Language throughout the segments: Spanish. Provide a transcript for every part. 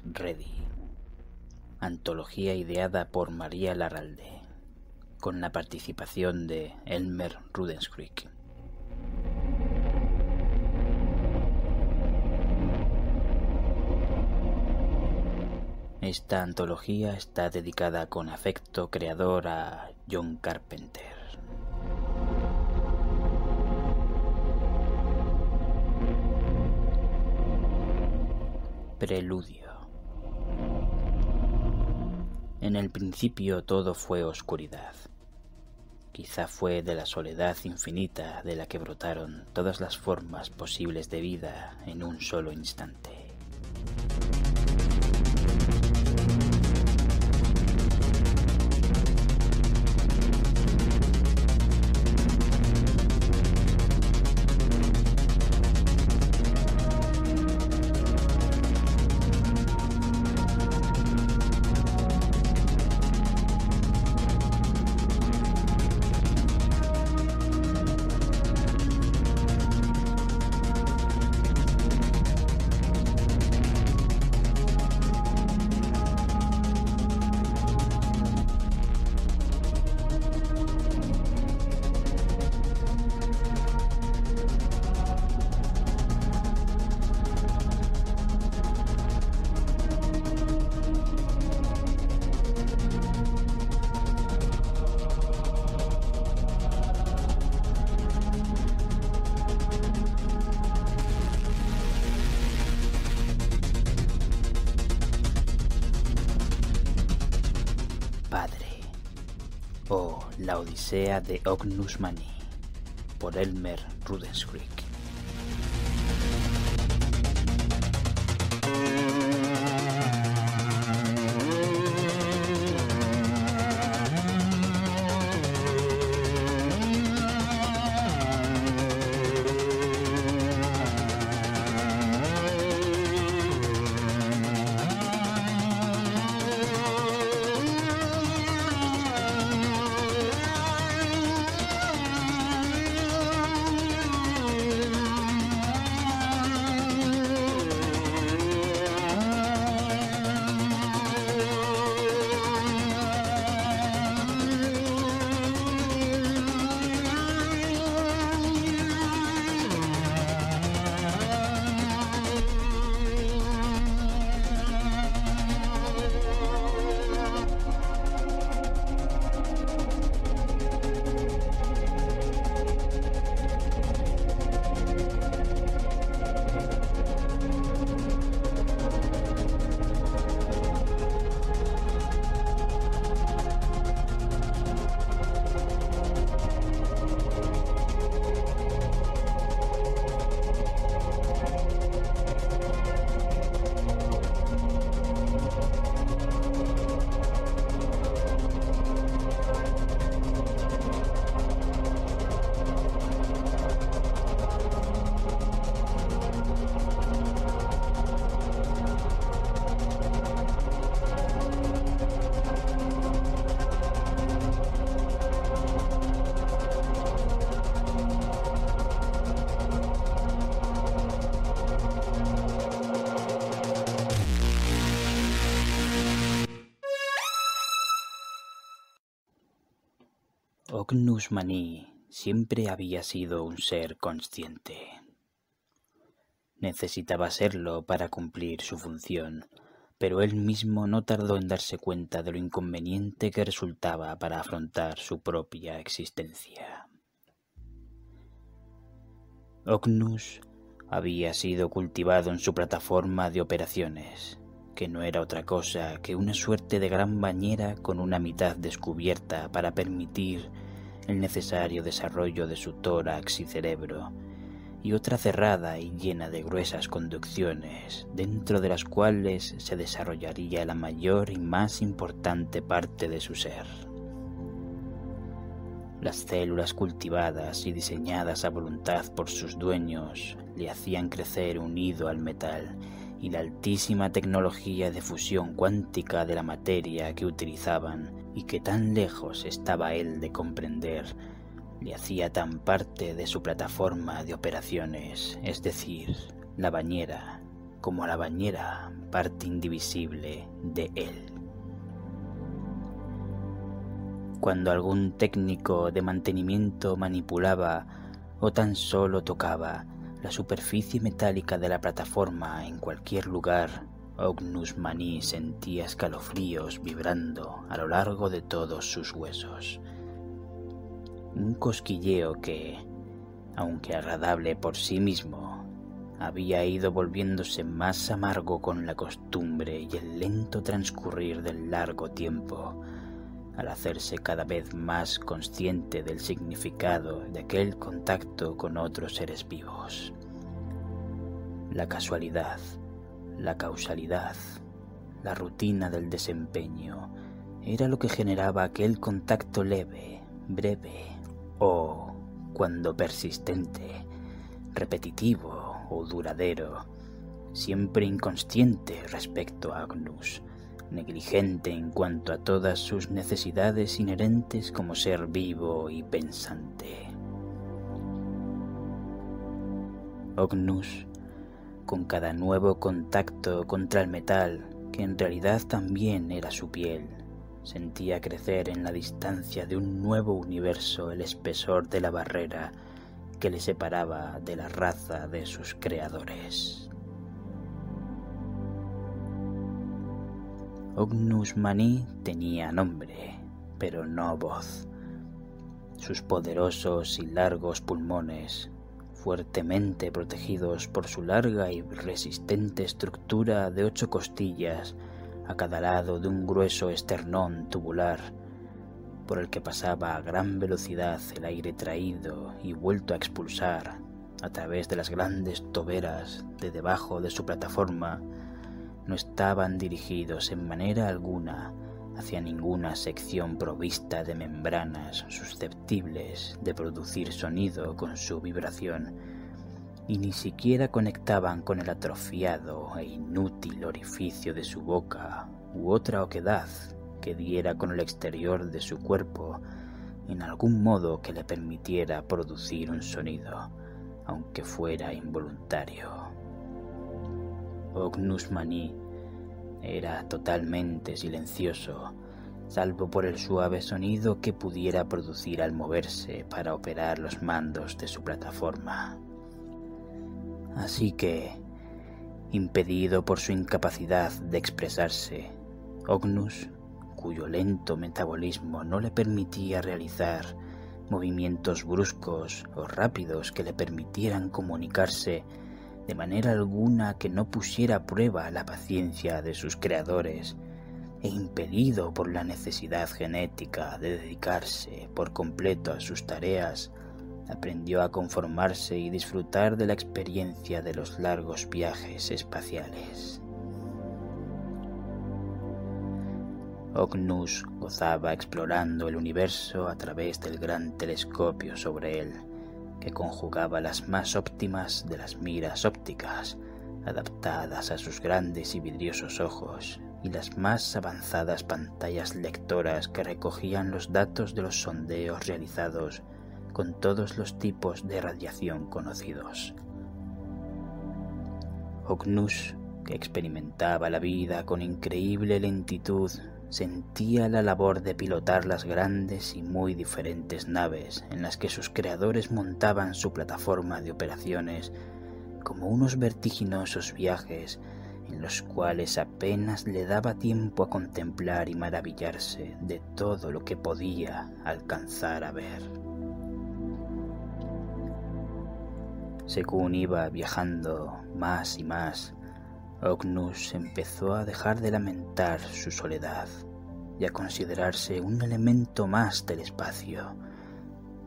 MacReady. Antología ideada por María Larralde, con la participación de Elmer Rudenskrieg. Esta antología está dedicada con afecto creador a John Carpenter. Preludio. En el principio todo fue oscuridad. Quizá fue de la soledad infinita de la que brotaron todas las formas posibles de vida en un solo instante. La Odisea de Ognus Mani por Elmer Rudenskrieg. Ognus Mani siempre había sido un ser consciente. Necesitaba serlo para cumplir su función, pero él mismo no tardó en darse cuenta de lo inconveniente que resultaba para afrontar su propia existencia. Ognus había sido cultivado en su plataforma de operaciones, que no era otra cosa que una suerte de gran bañera con una mitad descubierta para permitir el necesario desarrollo de su tórax y cerebro, y otra cerrada y llena de gruesas conducciones, dentro de las cuales se desarrollaría la mayor y más importante parte de su ser. Las células cultivadas y diseñadas a voluntad por sus dueños le hacían crecer unido al metal y la altísima tecnología de fusión cuántica de la materia que utilizaban y que tan lejos estaba él de comprender, le hacía tan parte de su plataforma de operaciones, es decir, la bañera, como la bañera parte indivisible de él. Cuando algún técnico de mantenimiento manipulaba o tan solo tocaba la superficie metálica de la plataforma en cualquier lugar, Ognus Mani sentía escalofríos vibrando a lo largo de todos sus huesos. Un cosquilleo que, aunque agradable por sí mismo, había ido volviéndose más amargo con la costumbre y el lento transcurrir del largo tiempo, al hacerse cada vez más consciente del significado de aquel contacto con otros seres vivos. La casualidad, la causalidad, la rutina del desempeño era lo que generaba aquel contacto leve, breve o, cuando persistente, repetitivo o duradero, siempre inconsciente respecto a Agnus, negligente en cuanto a todas sus necesidades inherentes como ser vivo y pensante. Ognus, con cada nuevo contacto contra el metal, que en realidad también era su piel, sentía crecer en la distancia de un nuevo universo el espesor de la barrera que le separaba de la raza de sus creadores. Ognus Mani tenía nombre, pero no voz. Sus poderosos y largos pulmones, fuertemente protegidos por su larga y resistente estructura de ocho costillas a cada lado de un grueso esternón tubular, por el que pasaba a gran velocidad el aire traído y vuelto a expulsar a través de las grandes toberas de debajo de su plataforma, no estaban dirigidos en manera alguna hacia ninguna sección provista de membranas susceptibles de producir sonido con su vibración, y ni siquiera conectaban con el atrofiado e inútil orificio de su boca u otra oquedad que diera con el exterior de su cuerpo en algún modo que le permitiera producir un sonido, aunque fuera involuntario. Ognus Mani era totalmente silencioso, salvo por el suave sonido que pudiera producir al moverse para operar los mandos de su plataforma. Así que, impedido por su incapacidad de expresarse, Ognus, cuyo lento metabolismo no le permitía realizar movimientos bruscos o rápidos que le permitieran comunicarse de manera alguna que no pusiera a prueba la paciencia de sus creadores, e impelido por la necesidad genética de dedicarse por completo a sus tareas, aprendió a conformarse y disfrutar de la experiencia de los largos viajes espaciales. Ognus gozaba explorando el universo a través del gran telescopio sobre él, que conjugaba las más óptimas de las miras ópticas, adaptadas a sus grandes y vidriosos ojos, y las más avanzadas pantallas lectoras que recogían los datos de los sondeos realizados con todos los tipos de radiación conocidos. Ognus, que experimentaba la vida con increíble lentitud, sentía la labor de pilotar las grandes y muy diferentes naves en las que sus creadores montaban su plataforma de operaciones como unos vertiginosos viajes en los cuales apenas le daba tiempo a contemplar y maravillarse de todo lo que podía alcanzar a ver. Según iba viajando más y más, Ognus empezó a dejar de lamentar su soledad y a considerarse un elemento más del espacio,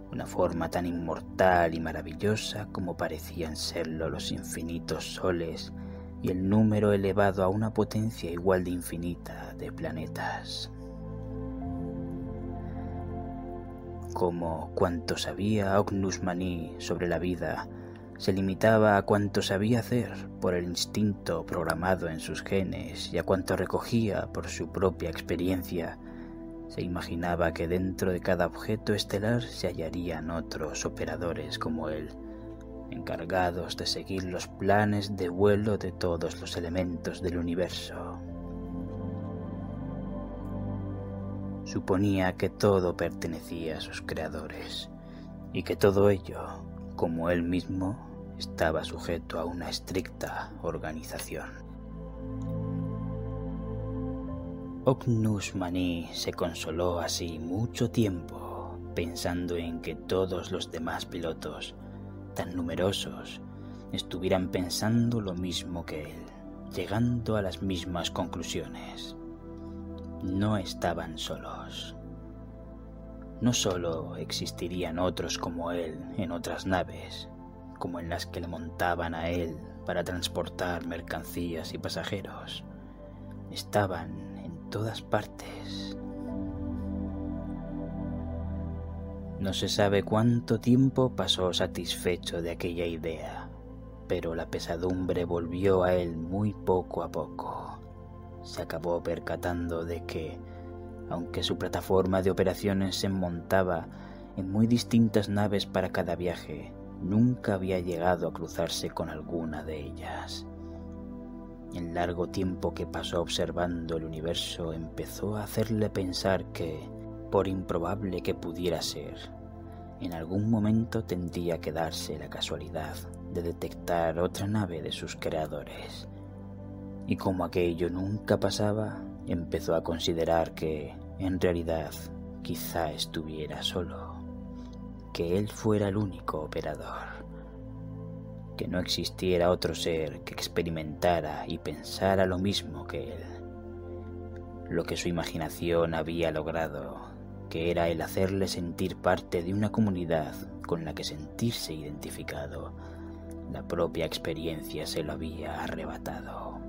una forma tan inmortal y maravillosa como parecían serlo los infinitos soles y el número elevado a una potencia igual de infinita de planetas. Como cuanto sabía Ognus Mani sobre la vida, se limitaba a cuanto sabía hacer por el instinto programado en sus genes y a cuanto recogía por su propia experiencia, se imaginaba que dentro de cada objeto estelar se hallarían otros operadores como él, encargados de seguir los planes de vuelo de todos los elementos del universo. Suponía que todo pertenecía a sus creadores y que todo ello, como él mismo, estaba sujeto a una estricta organización. Ognus Mani se consoló así mucho tiempo pensando en que todos los demás pilotos tan numerosos estuvieran pensando lo mismo que él, llegando a las mismas conclusiones. No estaban solos. No solo existirían otros como él en otras naves, como en las que le montaban a él para transportar mercancías y pasajeros, estaban en todas partes No se sabe cuánto tiempo pasó satisfecho de aquella idea, pero la pesadumbre volvió a él muy poco a poco. Se acabó percatando de que, aunque su plataforma de operaciones se montaba en muy distintas naves para cada viaje, nunca había llegado a cruzarse con alguna de ellas. El largo tiempo que pasó observando el universo empezó a hacerle pensar que, por improbable que pudiera ser, en algún momento tendría que darse la casualidad de detectar otra nave de sus creadores. Y como aquello nunca pasaba, empezó a considerar que, en realidad, quizá estuviera solo, que él fuera el único operador, que no existiera otro ser que experimentara y pensara lo mismo que él. Lo que su imaginación había logrado que era el hacerle sentir parte de una comunidad con la que sentirse identificado. La propia experiencia se lo había arrebatado.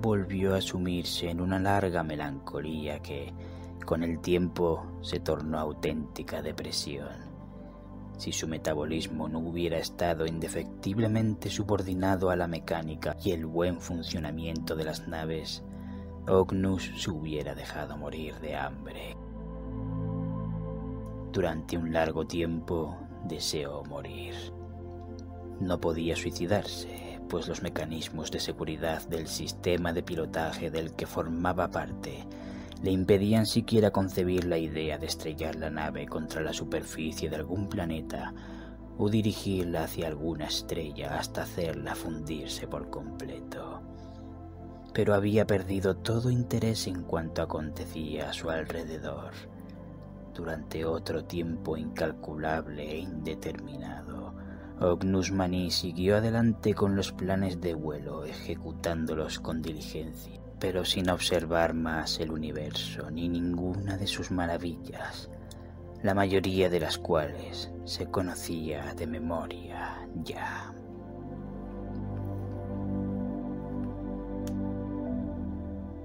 Volvió a sumirse en una larga melancolía que, con el tiempo, se tornó auténtica depresión. Si su metabolismo no hubiera estado indefectiblemente subordinado a la mecánica y el buen funcionamiento de las naves, Ognus se hubiera dejado morir de hambre. Durante un largo tiempo deseó morir. No podía suicidarse, pues los mecanismos de seguridad del sistema de pilotaje del que formaba parte le impedían siquiera concebir la idea de estrellar la nave contra la superficie de algún planeta o dirigirla hacia alguna estrella hasta hacerla fundirse por completo pero había perdido todo interés en cuanto acontecía a su alrededor durante otro tiempo incalculable e indeterminado. Ognus Mani siguió adelante con los planes de vuelo, ejecutándolos con diligencia, pero sin observar más el universo ni ninguna de sus maravillas, la mayoría de las cuales se conocía de memoria ya.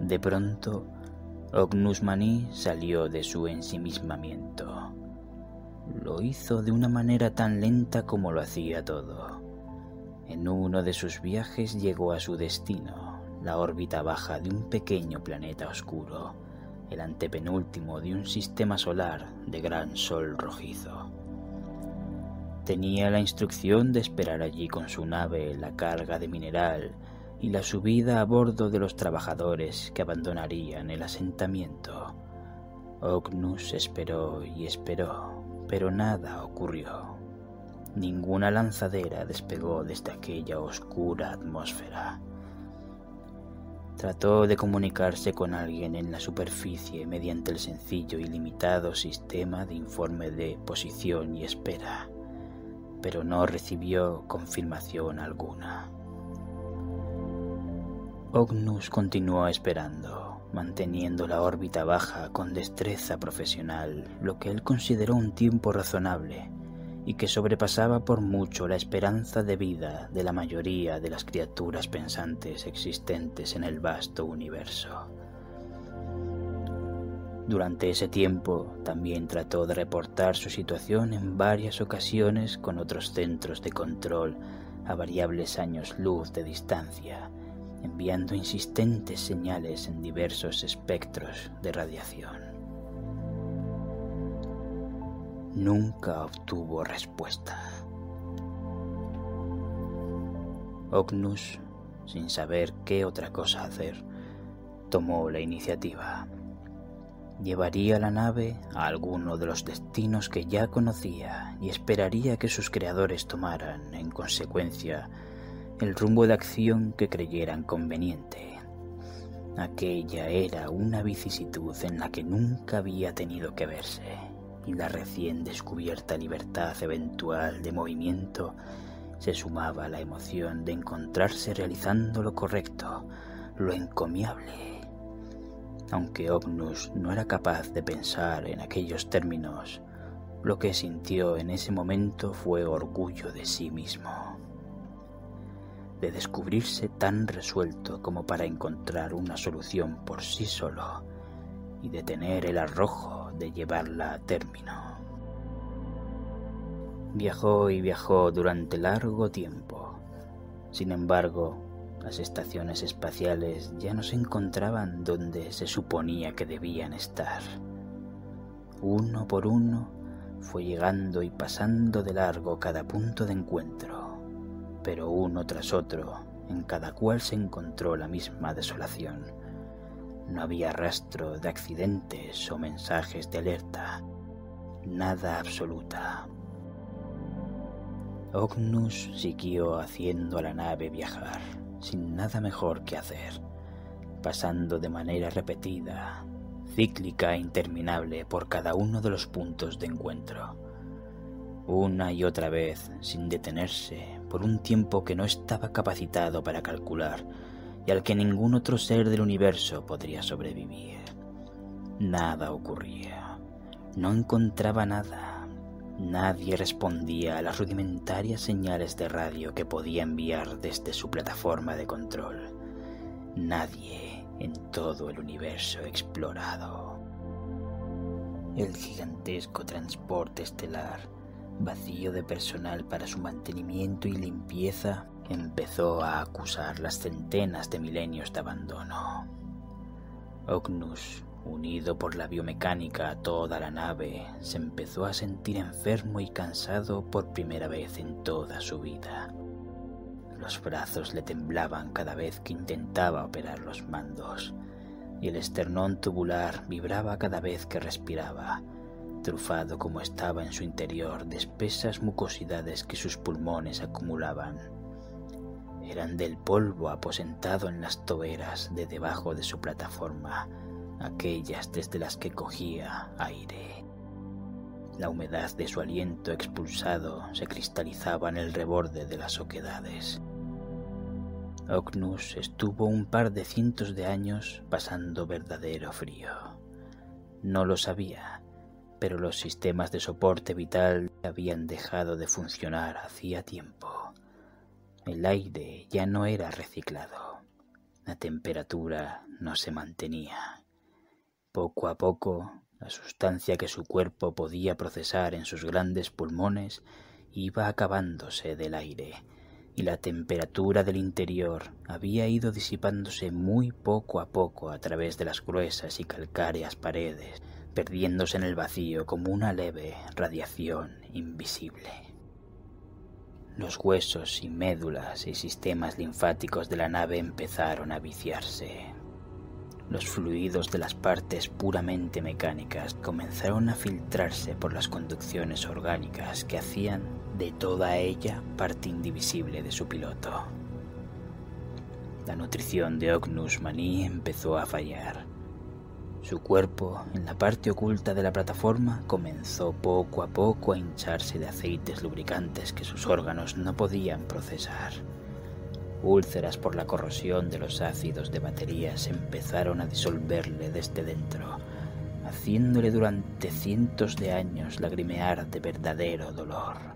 De pronto, Ognus Mani salió de su ensimismamiento. Lo hizo de una manera tan lenta como lo hacía todo. En uno de sus viajes llegó a su destino, la órbita baja de un pequeño planeta oscuro, el antepenúltimo de un sistema solar de gran sol rojizo. Tenía la instrucción de esperar allí con su nave la carga de mineral y la subida a bordo de los trabajadores que abandonarían el asentamiento. Ognus esperó y esperó, pero nada ocurrió. Ninguna lanzadera despegó desde aquella oscura atmósfera. Trató de comunicarse con alguien en la superficie mediante el sencillo y limitado sistema de informe de posición y espera, pero no recibió confirmación alguna. Ognus continuó esperando, manteniendo la órbita baja con destreza profesional, lo que él consideró un tiempo razonable y que sobrepasaba por mucho la esperanza de vida de la mayoría de las criaturas pensantes existentes en el vasto universo. Durante ese tiempo también trató de reportar su situación en varias ocasiones con otros centros de control a variables años luz de distancia, enviando insistentes señales en diversos espectros de radiación nunca obtuvo respuesta. Ognus, sin saber qué otra cosa hacer, tomó la iniciativa. Llevaría la nave a alguno de los destinos que ya conocía y esperaría que sus creadores tomaran, en consecuencia, el rumbo de acción que creyeran conveniente. Aquella era una vicisitud en la que nunca había tenido que verse y la recién descubierta libertad eventual de movimiento se sumaba a la emoción de encontrarse realizando lo correcto, lo encomiable. Aunque Ognus no era capaz de pensar en aquellos términos, lo que sintió en ese momento fue orgullo de sí mismo, de descubrirse tan resuelto como para encontrar una solución por sí solo y de tener el arrojo de llevarla a término. Viajó y viajó durante largo tiempo. Sin embargo, las estaciones espaciales ya no se encontraban donde se suponía que debían estar. Uno por uno fue llegando y pasando de largo cada punto de encuentro, pero uno tras otro, en cada cual se encontró la misma desolación no había rastro de accidentes o mensajes de alerta. Nada absoluta. Ognus siguió haciendo a la nave viajar, sin nada mejor que hacer, pasando de manera repetida, cíclica e interminable por cada uno de los puntos de encuentro. Una y otra vez, sin detenerse, por un tiempo que no estaba capacitado para calcular, y al que ningún otro ser del universo podría sobrevivir. Nada ocurría. No encontraba nada. Nadie respondía a las rudimentarias señales de radio que podía enviar desde su plataforma de control. Nadie en todo el universo explorado. El gigantesco transporte estelar, vacío de personal para su mantenimiento y limpieza, empezó a acusar las centenas de milenios de abandono. Ognus, unido por la biomecánica a toda la nave, se empezó a sentir enfermo y cansado por primera vez en toda su vida. Los brazos le temblaban cada vez que intentaba operar los mandos, y el esternón tubular vibraba cada vez que respiraba, trufado como estaba en su interior de espesas mucosidades que sus pulmones acumulaban eran del polvo aposentado en las toberas de debajo de su plataforma, aquellas desde las que cogía aire. La humedad de su aliento expulsado se cristalizaba en el reborde de las oquedades. Ognus estuvo un par de cientos de años pasando verdadero frío. No lo sabía, pero los sistemas de soporte vital habían dejado de funcionar hacía tiempo. El aire ya no era reciclado. La temperatura no se mantenía. Poco a poco, la sustancia que su cuerpo podía procesar en sus grandes pulmones iba acabándose del aire, y la temperatura del interior había ido disipándose muy poco a poco a través de las gruesas y calcáreas paredes, perdiéndose en el vacío como una leve radiación invisible. los huesos y médulas y sistemas linfáticos de la nave empezaron a viciarse. Los fluidos de las partes puramente mecánicas comenzaron a filtrarse por las conducciones orgánicas que hacían de toda ella parte indivisible de su piloto. La nutrición de Ognus Mani empezó a fallar su cuerpo, en la parte oculta de la plataforma, comenzó poco a poco a hincharse de aceites lubricantes que sus órganos no podían procesar. Úlceras por la corrosión de los ácidos de baterías empezaron a disolverle desde dentro, haciéndole durante cientos de años lagrimear de verdadero dolor.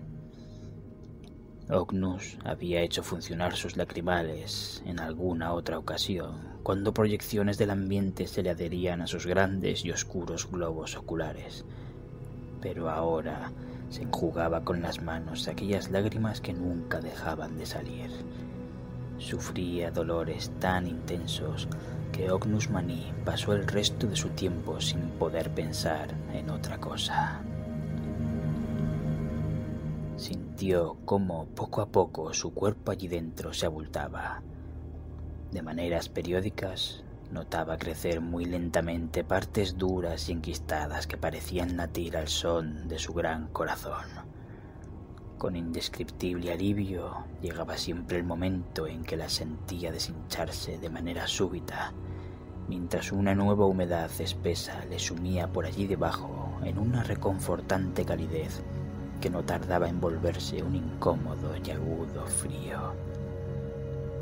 Ognus había hecho funcionar sus lacrimales en alguna otra ocasión, cuando proyecciones del ambiente se le adherían a sus grandes y oscuros globos oculares. Pero ahora se enjugaba con las manos aquellas lágrimas que nunca dejaban de salir. Sufría dolores tan intensos que Ognus Mani pasó el resto de su tiempo sin poder pensar en otra cosa sintió cómo poco a poco su cuerpo allí dentro se abultaba. De maneras periódicas notaba crecer muy lentamente partes duras y enquistadas que parecían latir al son de su gran corazón. Con indescriptible alivio llegaba siempre el momento en que la sentía deshincharse de manera súbita, mientras una nueva humedad espesa le sumía por allí debajo en una reconfortante calidez que no tardaba en volverse un incómodo y agudo frío.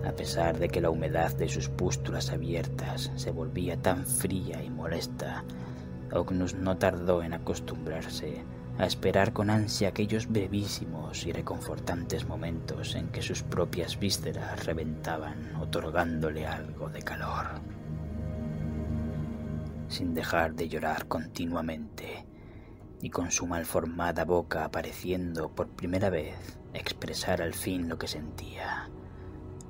A pesar de que la humedad de sus pústulas abiertas se volvía tan fría y molesta, Ognus no tardó en acostumbrarse a esperar con ansia aquellos brevísimos y reconfortantes momentos en que sus propias vísceras reventaban, otorgándole algo de calor. Sin dejar de llorar continuamente, y con su malformada boca apareciendo por primera vez expresar al fin lo que sentía,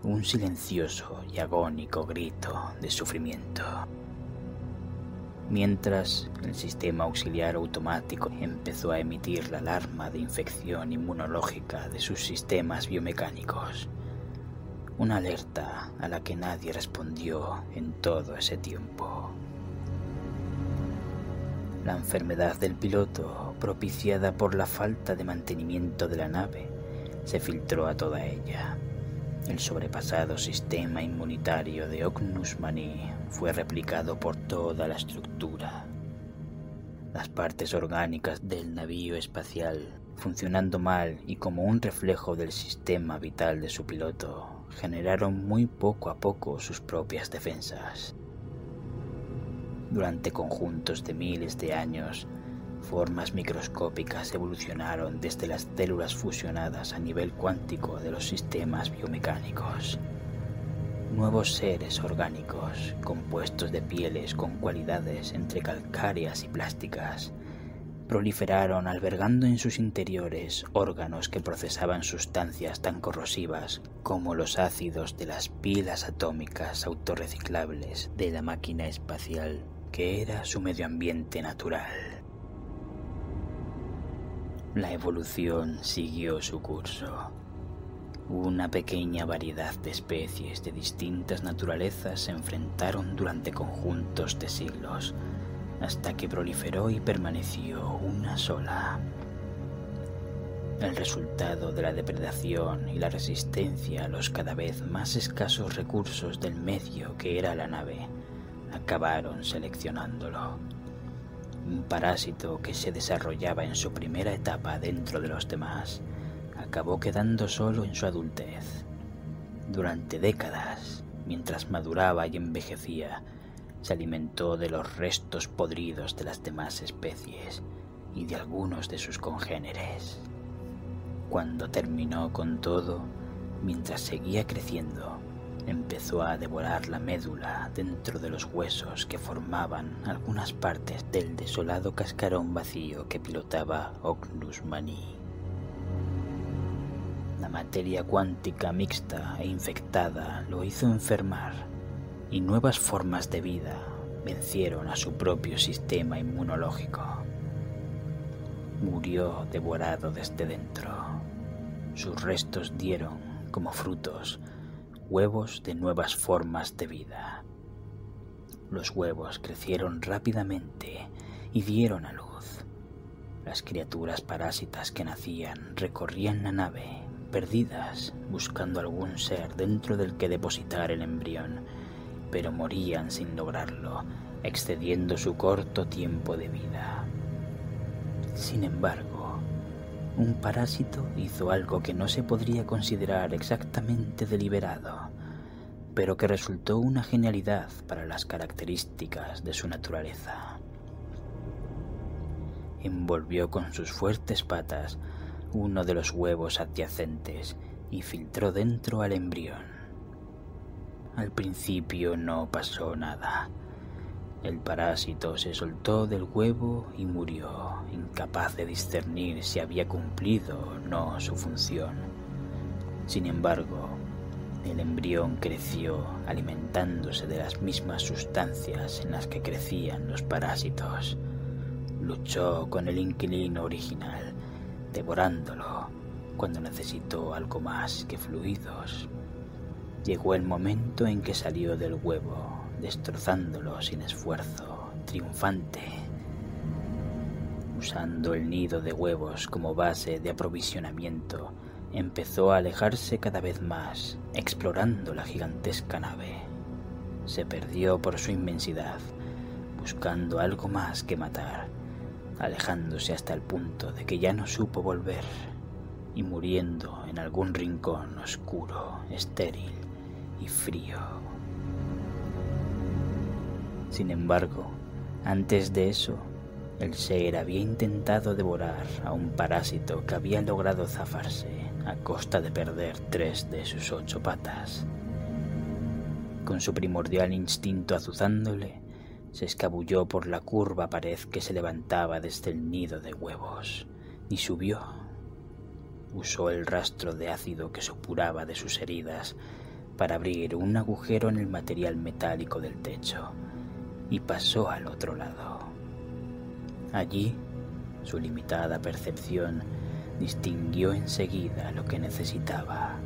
un silencioso y agónico grito de sufrimiento. Mientras el sistema auxiliar automático empezó a emitir la alarma de infección inmunológica de sus sistemas biomecánicos, una alerta a la que nadie respondió en todo ese tiempo. La enfermedad del piloto, propiciada por la falta de mantenimiento de la nave, se filtró a toda ella. El sobrepasado sistema inmunitario de Ognus Mani fue replicado por toda la estructura. Las partes orgánicas del navío espacial, funcionando mal y como un reflejo del sistema vital de su piloto, generaron muy poco a poco sus propias defensas. Durante conjuntos de miles de años, formas microscópicas evolucionaron desde las células fusionadas a nivel cuántico de los sistemas biomecánicos. Nuevos seres orgánicos, compuestos de pieles con cualidades entre calcáreas y plásticas, proliferaron albergando en sus interiores órganos que procesaban sustancias tan corrosivas como los ácidos de las pilas atómicas autorreciclables de la máquina espacial que era su medio ambiente natural. La evolución siguió su curso. Una pequeña variedad de especies de distintas naturalezas se enfrentaron durante conjuntos de siglos, hasta que proliferó y permaneció una sola. El resultado de la depredación y la resistencia a los cada vez más escasos recursos del medio que era la nave acabaron seleccionándolo. Un parásito que se desarrollaba en su primera etapa dentro de los demás acabó quedando solo en su adultez. Durante décadas, mientras maduraba y envejecía, se alimentó de los restos podridos de las demás especies y de algunos de sus congéneres. Cuando terminó con todo, mientras seguía creciendo, empezó a devorar la médula dentro de los huesos que formaban algunas partes del desolado cascarón vacío que pilotaba Ognus Mani. La materia cuántica mixta e infectada lo hizo enfermar y nuevas formas de vida vencieron a su propio sistema inmunológico. Murió devorado desde dentro sus restos dieron, como frutos, huevos de nuevas formas de vida. Los huevos crecieron rápidamente y dieron a luz. Las criaturas parásitas que nacían recorrían la nave, perdidas, buscando algún ser dentro del que depositar el embrión, pero morían sin lograrlo, excediendo su corto tiempo de vida. Sin embargo, un parásito hizo algo que no se podría considerar exactamente deliberado, pero que resultó una genialidad para las características de su naturaleza. Envolvió con sus fuertes patas uno de los huevos adyacentes y filtró dentro al embrión. Al principio no pasó nada. El parásito se soltó del huevo y murió, incapaz de discernir si había cumplido o no su función. Sin embargo, el embrión creció alimentándose de las mismas sustancias en las que crecían los parásitos. Luchó con el inquilino original, devorándolo cuando necesitó algo más que fluidos. Llegó el momento en que salió del huevo, destrozándolo sin esfuerzo, triunfante, usando el nido de huevos como base de aprovisionamiento empezó a alejarse cada vez más, explorando la gigantesca nave. Se perdió por su inmensidad, buscando algo más que matar, alejándose hasta el punto de que ya no supo volver y muriendo en algún rincón oscuro, estéril y frío. Sin embargo, antes de eso, el ser había intentado devorar a un parásito que había logrado zafarse a costa de perder tres de sus ocho patas. Con su primordial instinto azuzándole, se escabulló por la curva pared que se levantaba desde el nido de huevos y subió. Usó el rastro de ácido que supuraba de sus heridas para abrir un agujero en el material metálico del techo y pasó al otro lado. Allí, su limitada percepción distinguió enseguida lo que necesitaba.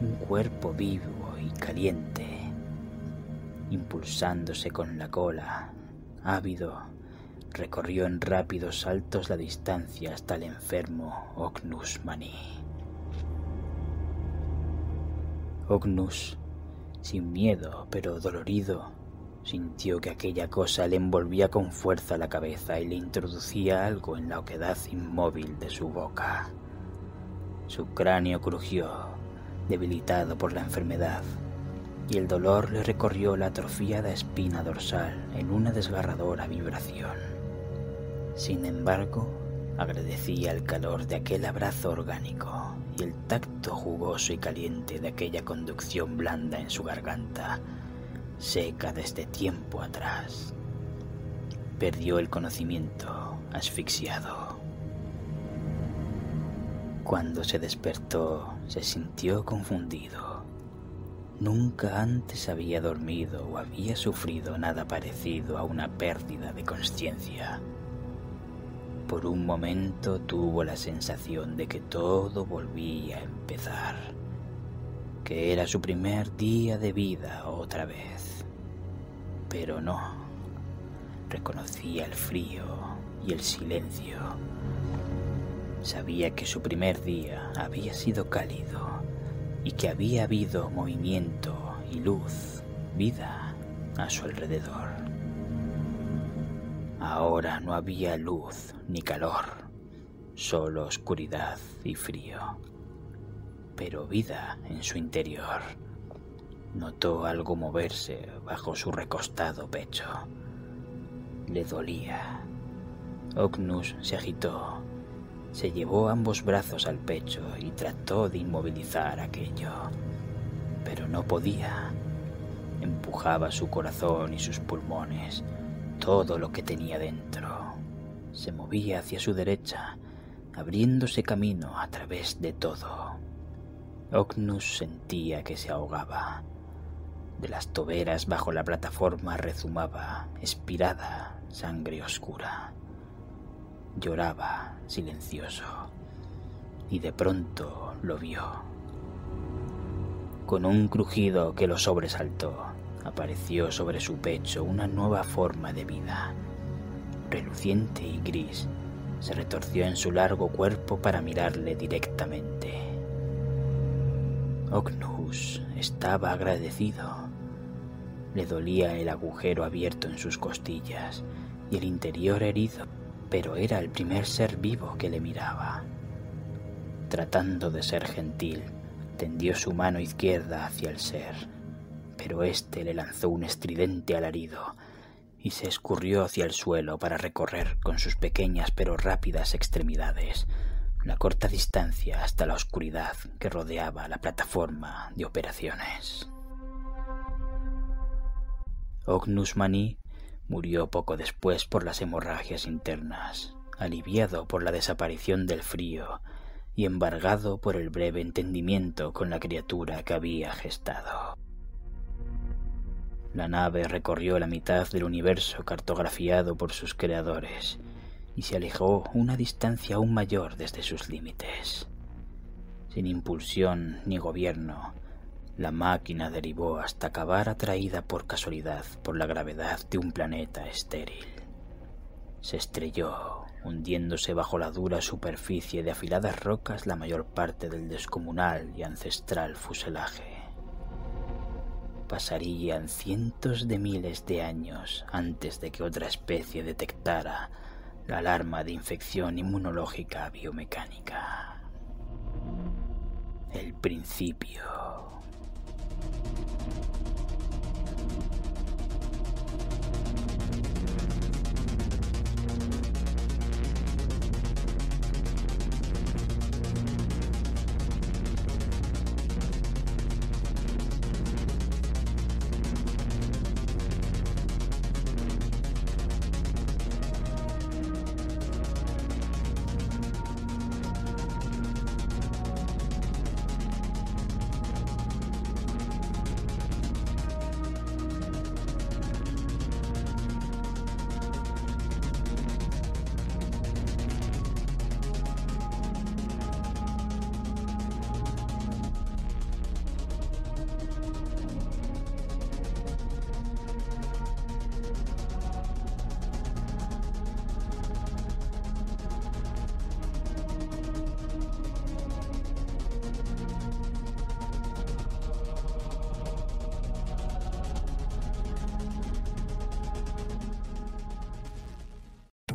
Un cuerpo vivo y caliente, impulsándose con la cola, ávido, recorrió en rápidos saltos la distancia hasta el enfermo Ognus Mani. Ognus, sin miedo pero dolorido, Sintió que aquella cosa le envolvía con fuerza la cabeza y le introducía algo en la oquedad inmóvil de su boca. Su cráneo crujió, debilitado por la enfermedad, y el dolor le recorrió la atrofiada espina dorsal en una desgarradora vibración. Sin embargo, agradecía el calor de aquel abrazo orgánico y el tacto jugoso y caliente de aquella conducción blanda en su garganta seca desde tiempo atrás. Perdió el conocimiento, asfixiado. Cuando se despertó, se sintió confundido. Nunca antes había dormido o había sufrido nada parecido a una pérdida de conciencia. Por un momento tuvo la sensación de que todo volvía a empezar que era su primer día de vida otra vez. Pero no, reconocía el frío y el silencio. Sabía que su primer día había sido cálido y que había habido movimiento y luz, vida a su alrededor. Ahora no había luz ni calor, solo oscuridad y frío pero vida en su interior. Notó algo moverse bajo su recostado pecho. Le dolía. Ognus se agitó, se llevó ambos brazos al pecho y trató de inmovilizar aquello, pero no podía. Empujaba su corazón y sus pulmones, todo lo que tenía dentro. Se movía hacia su derecha, abriéndose camino a través de todo. Ognus sentía que se ahogaba. De las toberas bajo la plataforma rezumaba, espirada, sangre oscura. Lloraba, silencioso. y de pronto lo vio. Con un crujido que lo sobresaltó, apareció sobre su pecho una nueva forma de vida. Reluciente y gris, se retorció en su largo cuerpo para mirarle directamente. Ognus estaba agradecido. Le dolía el agujero abierto en sus costillas y el interior herido, pero era el primer ser vivo que le miraba. Tratando de ser gentil, tendió su mano izquierda hacia el ser, pero éste le lanzó un estridente alarido y se escurrió hacia el suelo para recorrer con sus pequeñas pero rápidas extremidades la corta distancia hasta la oscuridad que rodeaba la plataforma de operaciones. Ognus Mani murió poco después por las hemorragias internas, aliviado por la desaparición del frío y embargado por el breve entendimiento con la criatura que había gestado. La nave recorrió la mitad del universo cartografiado por sus creadores y se alejó una distancia aún mayor desde sus límites. Sin impulsión ni gobierno, la máquina derivó hasta acabar atraída por casualidad por la gravedad de un planeta estéril. Se estrelló, hundiéndose bajo la dura superficie de afiladas rocas la mayor parte del descomunal y ancestral fuselaje pasarían cientos de miles de años antes de que otra especie detectara la alarma de infección inmunológica biomecánica. El principio.